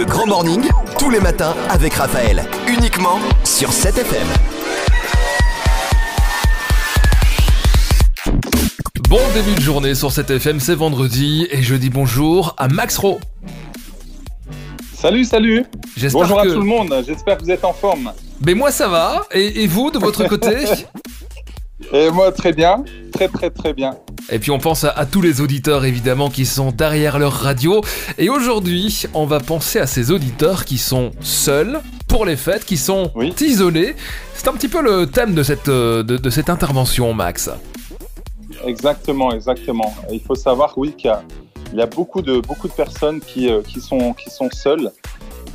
Le Grand Morning, tous les matins avec Raphaël. Uniquement sur 7FM. Bon début de journée sur 7FM, c'est vendredi et je dis bonjour à Max Ro. Salut, salut J'espère Bonjour que- à tout le monde, j'espère que vous êtes en forme. Mais moi ça va, et, et vous de votre côté Et moi, très bien, très très très bien. Et puis on pense à, à tous les auditeurs évidemment qui sont derrière leur radio. Et aujourd'hui, on va penser à ces auditeurs qui sont seuls pour les fêtes, qui sont Oui. isolés. C'est un petit peu le thème de cette, euh, de, de cette intervention, Max. Exactement, exactement. Et il faut savoir, oui, qu'il y a, il y a beaucoup, de, beaucoup de personnes qui, euh, qui, sont, qui sont seules.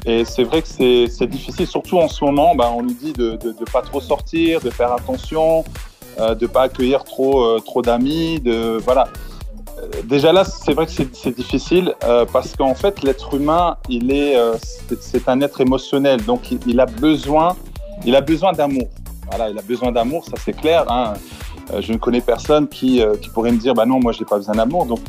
Et c'est vrai que c'est c'est difficile, surtout en ce moment, bah, on nous dit de ne pas trop sortir, de faire attention, euh, de pas accueillir trop, euh, trop d'amis, de voilà. Euh, Déjà là, c'est vrai que c'est difficile euh, parce qu'en fait, l'être humain, il est, c'est- un être émotionnel, donc il, a besoin, il a besoin d'amour. Voilà, il a besoin d'amour, ça c'est clair. hein. Je ne connais personne qui, qui pourrait me dire, bah non, moi j'ai pas besoin d'amour. Donc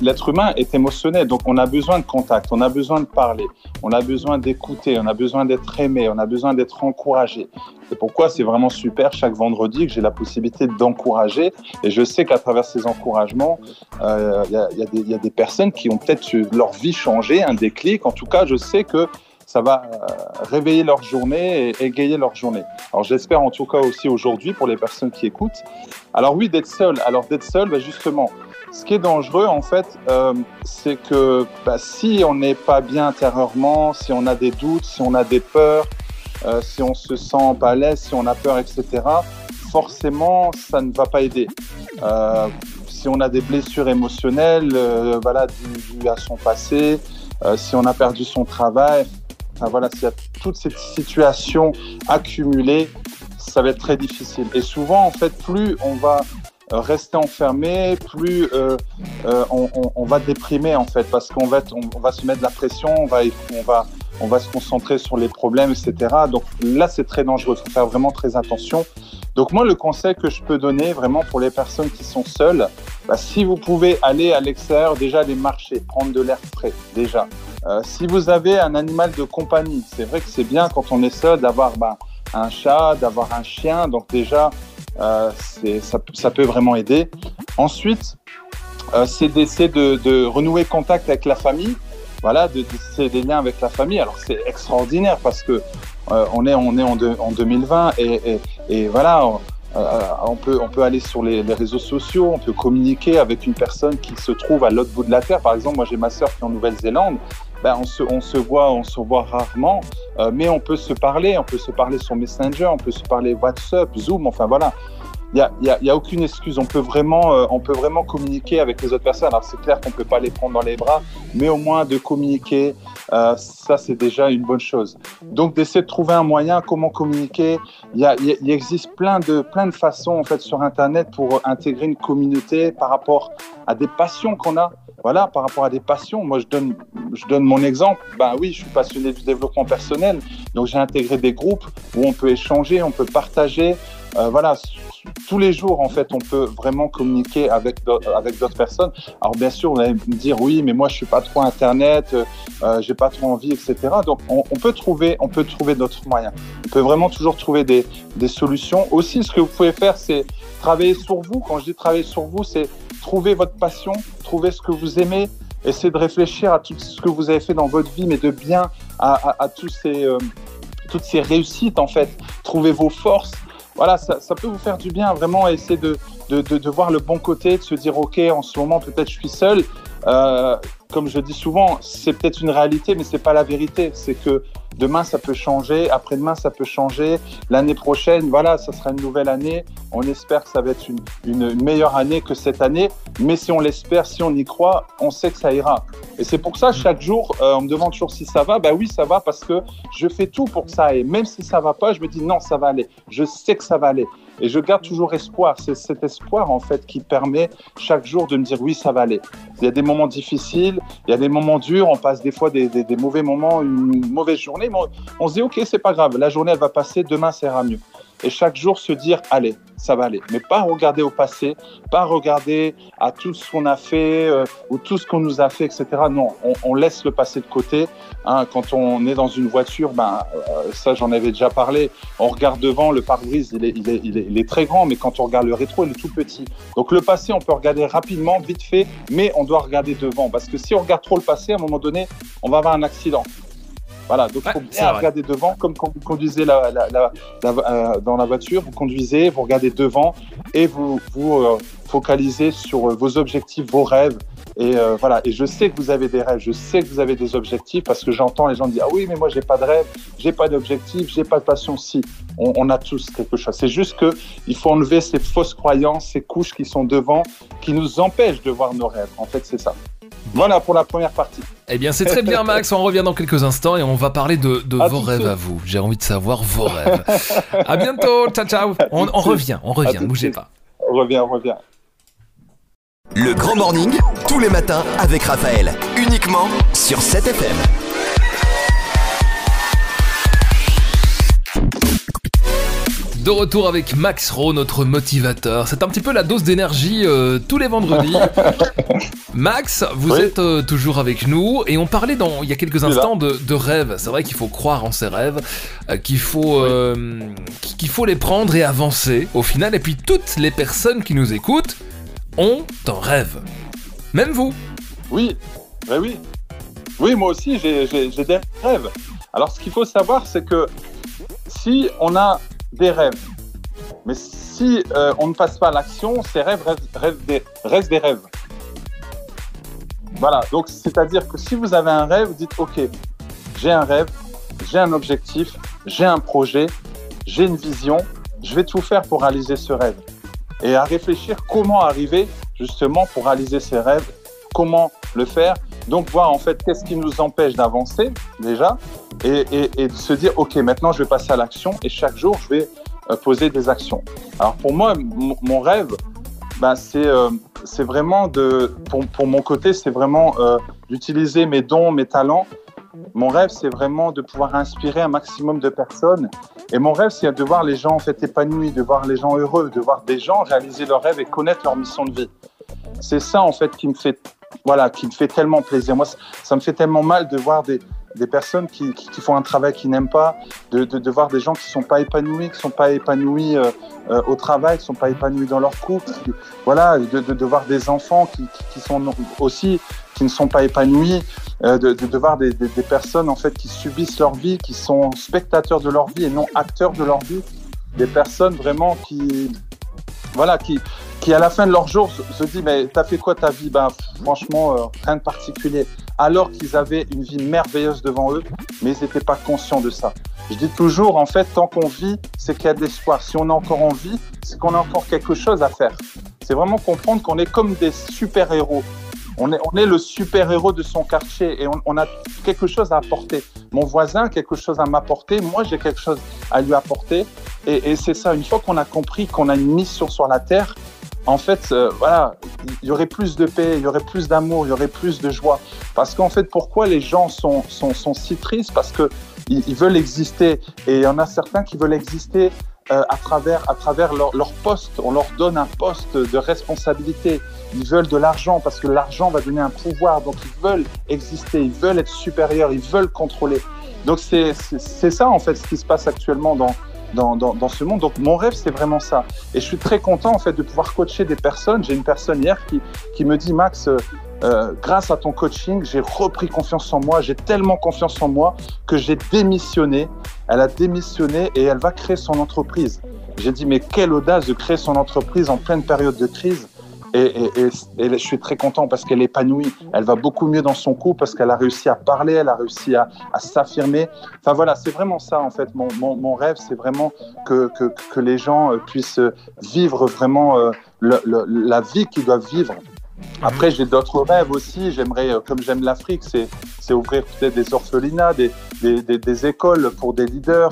l'être humain est émotionnel, donc on a besoin de contact, on a besoin de parler, on a besoin d'écouter, on a besoin d'être aimé, on a besoin d'être encouragé. C'est pourquoi c'est vraiment super chaque vendredi que j'ai la possibilité d'encourager. Et je sais qu'à travers ces encouragements, euh, il y, a, des- personnes qui ont peut-être eu leur vie changé, un déclic. En tout cas, je sais que ça va euh, réveiller leur journée et égayer leur journée. Alors j'espère en tout cas aussi aujourd'hui pour les personnes qui écoutent. Alors oui, d'être seul. Alors d'être seul, bah, justement, ce qui est dangereux en fait, euh, c'est que bah, si on n'est pas bien intérieurement, si on a des doutes, si on a des peurs, euh, si on se sent pas à l'aise, si on a peur, etc., forcément, ça ne va pas aider. Euh, si on a des blessures émotionnelles, euh, voilà, dues à son passé, euh, si on a perdu son travail, enfin, voilà, s'il y a toutes ces situations accumulées, ça va être très difficile. Et souvent, en fait, plus on va rester enfermé, plus euh, euh, on, on- on va déprimer en fait, parce qu'on va, on, on va se mettre de la pression, on va, on va, on va se concentrer sur les problèmes, etc. Donc là, c'est très dangereux. Il faut faire vraiment très attention. Donc moi, le conseil que je peux donner vraiment pour les personnes qui sont seules, bah, si vous pouvez aller à l'extérieur, déjà aller marcher, prendre de l'air frais, déjà. Euh, si vous avez un animal de compagnie, c'est vrai que c'est bien quand on est seul d'avoir bah, un chat, d'avoir un chien. Donc déjà, euh, ça, ça peut vraiment aider. Ensuite, euh, c'est d'essayer de, de renouer contact avec la famille. Voilà, de tisser des liens avec la famille. Alors c'est extraordinaire parce que euh, on est on est en, deux- en 2020 et, et, et voilà, on, euh, on peut on peut aller sur les, les réseaux sociaux, on peut communiquer avec une personne qui se trouve à l'autre bout de la terre. Par exemple, moi j'ai ma sœur qui est en Nouvelle-Zélande. Ben, on se voit on se voit rarement, euh, mais on peut se parler, on peut se parler sur Messenger, on peut se parler WhatsApp, Zoom, enfin voilà. Il n'y a, y a- aucune excuse. On peut, vraiment, euh, on peut vraiment communiquer avec les autres personnes. Alors, c'est clair qu'on peut pas les prendre dans les bras, mais au moins de communiquer, euh, ça, c'est déjà une bonne chose. Donc, d'essayer de trouver un moyen, comment communiquer. Il existe plein de, plein de façons, en fait, sur Internet pour intégrer une communauté par rapport à des passions qu'on a. Voilà, par rapport à des passions. Moi, je donne, je donne mon exemple. Ben oui, je suis passionné du développement personnel. Donc, j'ai intégré des groupes où on peut échanger, on peut partager. Euh, voilà, tous les jours, en fait, on peut vraiment communiquer avec d'au- avec d'autres personnes. Alors, bien sûr, vous allez me dire, oui, mais moi, je suis pas trop Internet, euh, euh, j'ai pas trop envie, etc. Donc, on, on peut trouver, on d'autres moyens. On peut vraiment toujours trouver des, solutions. Aussi, ce que vous pouvez faire, c'est travailler sur vous. Quand je dis travailler sur vous, c'est trouver votre passion, trouver ce que vous aimez, essayer de réfléchir à tout ce que vous avez fait dans votre vie, mais de bien à, euh, toutes ces réussites, en fait. Trouver vos forces. Voilà, ça, ça peut vous faire du bien, vraiment, essayer de, de, de, de voir le bon côté, de se dire, OK, en ce moment, peut-être je suis seul. Euh, comme je dis souvent, c'est peut-être une réalité, mais c'est pas la vérité. C'est que demain, ça peut changer, après-demain, ça peut changer, l'année prochaine, voilà, ça sera une nouvelle année. On espère que ça va être une, meilleure année que cette année, mais si on l'espère, si on y croit, on sait que ça ira. Et c'est pour ça, chaque jour, euh, on me demande toujours si ça va. Bah oui, ça va parce que je fais tout pour que ça aille. Même si ça va pas, je me dis non, ça va aller. Je sais que ça va aller. Et je garde toujours espoir. C'est cet espoir, en fait, qui permet chaque jour de me dire oui, ça va aller. Il y a des moments difficiles, il y a des moments durs, on passe des fois des, des, des mauvais moments, une mauvaise journée, on, se dit ok, c'est pas grave, la journée, elle va passer, demain, ça ira mieux. et chaque jour se dire, allez, ça va aller. Mais pas regarder au passé, pas regarder à tout ce qu'on a fait euh, ou tout ce qu'on nous a fait, etc. Non, on, laisse le passé de côté. Hein. quand on est dans une voiture, ben, euh, ça j'en avais déjà parlé, on regarde devant, le pare-brise il est, très grand, mais quand on regarde le rétro, il est tout petit. Donc le passé, on peut regarder rapidement, vite fait, mais on doit regarder devant. Parce que si on regarde trop le passé, à un moment donné, on va avoir un accident. Voilà, donc il faut bien regarder devant, comme quand vous conduisez la, euh, dans la voiture, vous conduisez, vous regardez devant et vous vous euh, focalisez sur euh, vos objectifs, vos rêves. Et voilà, et je sais que vous avez des rêves, je sais que vous avez des objectifs parce que j'entends les gens dire ah oui mais moi j'ai pas de rêve, j'ai pas d'objectif, j'ai pas de passion. Si, on, on a tous quelque chose. C'est juste que il faut enlever ces fausses croyances, ces couches qui sont devant, qui nous empêchent de voir nos rêves. En fait, c'est ça. Voilà pour la première partie. Eh bien, c'est très bien, Max. On revient dans quelques instants et on va parler de, vos rêves à vous. J'ai envie de savoir vos rêves. à bientôt. Ciao, ciao. On, revient, on revient. Ne bougez pas. On revient, on revient. Le Grand Morning, tous les matins avec Raphaël. Uniquement sur 7FM. De retour avec Max Rowe, notre motivateur. C'est un petit peu la dose d'énergie euh, tous les vendredis. Max, vous êtes euh, toujours avec nous et on parlait dans, il y a quelques instants de, rêves. C'est vrai qu'il faut croire en ses rêves, euh, qu'il faut, qu'il faut les prendre et avancer au final. Et puis toutes les personnes qui nous écoutent ont un rêve. Même vous. Oui, ben oui. Oui, moi aussi j'ai des rêves. Alors ce qu'il faut savoir, c'est que si on a des rêves. Mais si euh, on ne passe pas à l'action, ces rêves restent, des, restent des rêves. Voilà, donc c'est-à-dire que si vous avez un rêve, vous dites, OK, j'ai un rêve, j'ai un objectif, j'ai un projet, j'ai une vision, je vais tout faire pour réaliser ce rêve. Et à réfléchir comment arriver justement pour réaliser ces rêves, comment le faire. Donc voir en fait qu'est-ce qui nous empêche d'avancer déjà, et, de se dire, OK, maintenant je vais passer à l'action et chaque jour je vais euh, poser des actions. Alors pour moi, mon rêve, ben, c'est euh, vraiment de, pour, pour mon côté, c'est vraiment euh, d'utiliser mes dons, mes talents. Mon rêve, c'est vraiment de pouvoir inspirer un maximum de personnes. Et mon rêve, c'est de voir les gens en fait épanouis, de voir les gens heureux, de voir des gens réaliser leurs rêves et connaître leur mission de vie. C'est ça en fait qui me fait, voilà, qui me fait tellement plaisir. Moi, ça me fait tellement mal de voir des, des personnes qui, font un travail qu'ils n'aiment pas, de, voir des gens qui ne sont pas épanouis, qui ne sont pas épanouis euh, euh, au travail, qui ne sont pas épanouis dans leur couple, voilà, de, voir des enfants qui, sont aussi qui ne sont pas épanouis, euh, de, voir des, des, des, personnes en fait qui subissent leur vie, qui sont spectateurs de leur vie et non acteurs de leur vie, des personnes vraiment qui voilà qui qui à la fin de leur jour se dit mais t'as fait quoi ta vie? Ben franchement euh, rien de particulier. Alors qu'ils avaient une vie merveilleuse devant eux mais ils n'étaient pas conscients de ça. Je dis toujours en fait tant qu'on vit c'est qu'il y a de l'espoir. Si on est encore en vie c'est qu'on a encore quelque chose à faire. C'est vraiment comprendre qu'on est comme des super héros on est, on est le super-héros de son quartier et on, a quelque chose à apporter. Mon voisin a quelque chose à m'apporter, moi j'ai quelque chose à lui apporter. Et c'est ça, une fois qu'on a compris qu'on a une mission sur la terre, en fait, euh, voilà, il y aurait plus de paix, il y aurait plus d'amour, il y aurait plus de joie. Parce qu'en fait, pourquoi les gens sont, sont, sont si tristes? Parce que ils, veulent exister. Et il y en a certains qui veulent exister euh, à travers, à travers leur, leur, poste. On leur donne un poste de responsabilité. Ils veulent de l'argent parce que l'argent va donner un pouvoir. Donc ils veulent exister, ils veulent être supérieurs, ils veulent contrôler. Donc c'est ça en fait ce qui se passe actuellement dans, dans, dans, dans, ce monde. Donc mon rêve, c'est vraiment ça. Et je suis très content en fait de pouvoir coacher des personnes. J'ai une personne hier qui, qui me dit, Max, euh, euh grâce à ton coaching, j'ai repris confiance en moi, j'ai tellement confiance en moi que j'ai démissionné. Elle a démissionné et elle va créer son entreprise. J'ai dit, mais quelle audace de créer son entreprise en pleine période de crise. Et, je suis très content parce qu'elle épanouie. Elle va beaucoup mieux dans son couple parce qu'elle a réussi à parler, elle a réussi à, s'affirmer. Enfin voilà, c'est vraiment ça en fait. Mon, rêve, c'est vraiment que, que, les gens euh, puissent vivre vraiment euh, la vie qu'ils doivent vivre. Après, j'ai d'autres rêves aussi. J'aimerais, euh, comme j'aime l'Afrique, c'est ouvrir peut-être des orphelinats, des, des, des, écoles pour des leaders,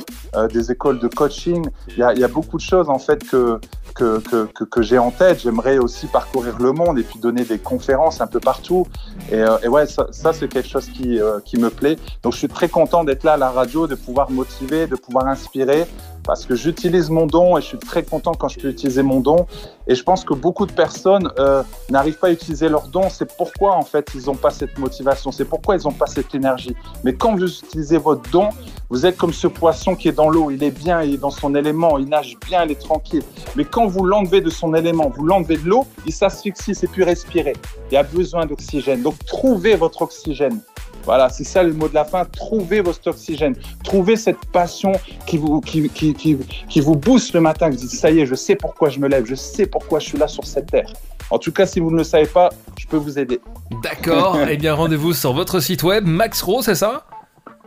des écoles de coaching. Il y, a, il y, a, beaucoup de choses en fait que, que, que, j'ai en tête. J'aimerais aussi parcourir le monde et puis donner des conférences un peu partout. Et, euh, et ouais, ça, ça c'est quelque chose qui, euh, qui me plaît. Donc je suis très content d'être là à la radio, de pouvoir motiver, de pouvoir inspirer parce que j'utilise mon don et je suis très content quand je peux utiliser mon don. Et je pense que beaucoup de personnes euh, n'arrivent pas à utiliser leur don. C'est pourquoi en fait ils n'ont pas cette motivation, c'est pourquoi ils n'ont pas cette énergie. Mais quand vous utilisez votre don, vous êtes comme ce poisson qui est dans l'eau. Il est bien, il est dans son élément, il nage bien, il est tranquille. Mais quand vous l'enlevez de son élément, vous l'enlevez de l'eau, il s'asphyxie, c'est plus respirer. Il a besoin d'oxygène. Donc trouvez votre oxygène. Voilà, c'est ça le mot de la fin. Trouvez votre oxygène. Trouvez cette passion qui vous, qui, qui, qui, vous booste le matin. Vous dites, ça y est, je sais pourquoi je me lève. Je sais pourquoi je suis là sur cette terre. En tout cas, si vous ne le savez pas, je peux vous aider. D'accord. eh bien, rendez-vous sur votre site web, Maxro, c'est ça?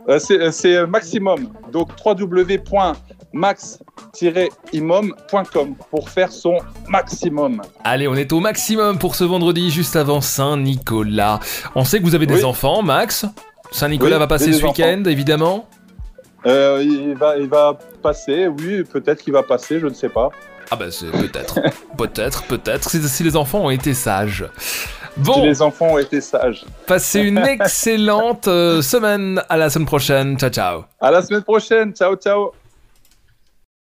Euh, C'est euh, maximum. Donc, www max-imom.com pour faire son maximum. Allez, on est au maximum pour ce vendredi juste avant Saint-Nicolas. On sait que vous avez des enfants, Max. Saint-Nicolas va passer ce week-end, évidemment. Euh, il, va, il va passer, oui, peut-être qu'il va passer, je ne sais pas. Ah bah c'est peut-être, peut-être, peut-être, si, les enfants ont été sages. Bon, si les enfants ont été sages. Passez une excellente euh, semaine, à la semaine prochaine, ciao ciao. À la semaine prochaine, ciao ciao.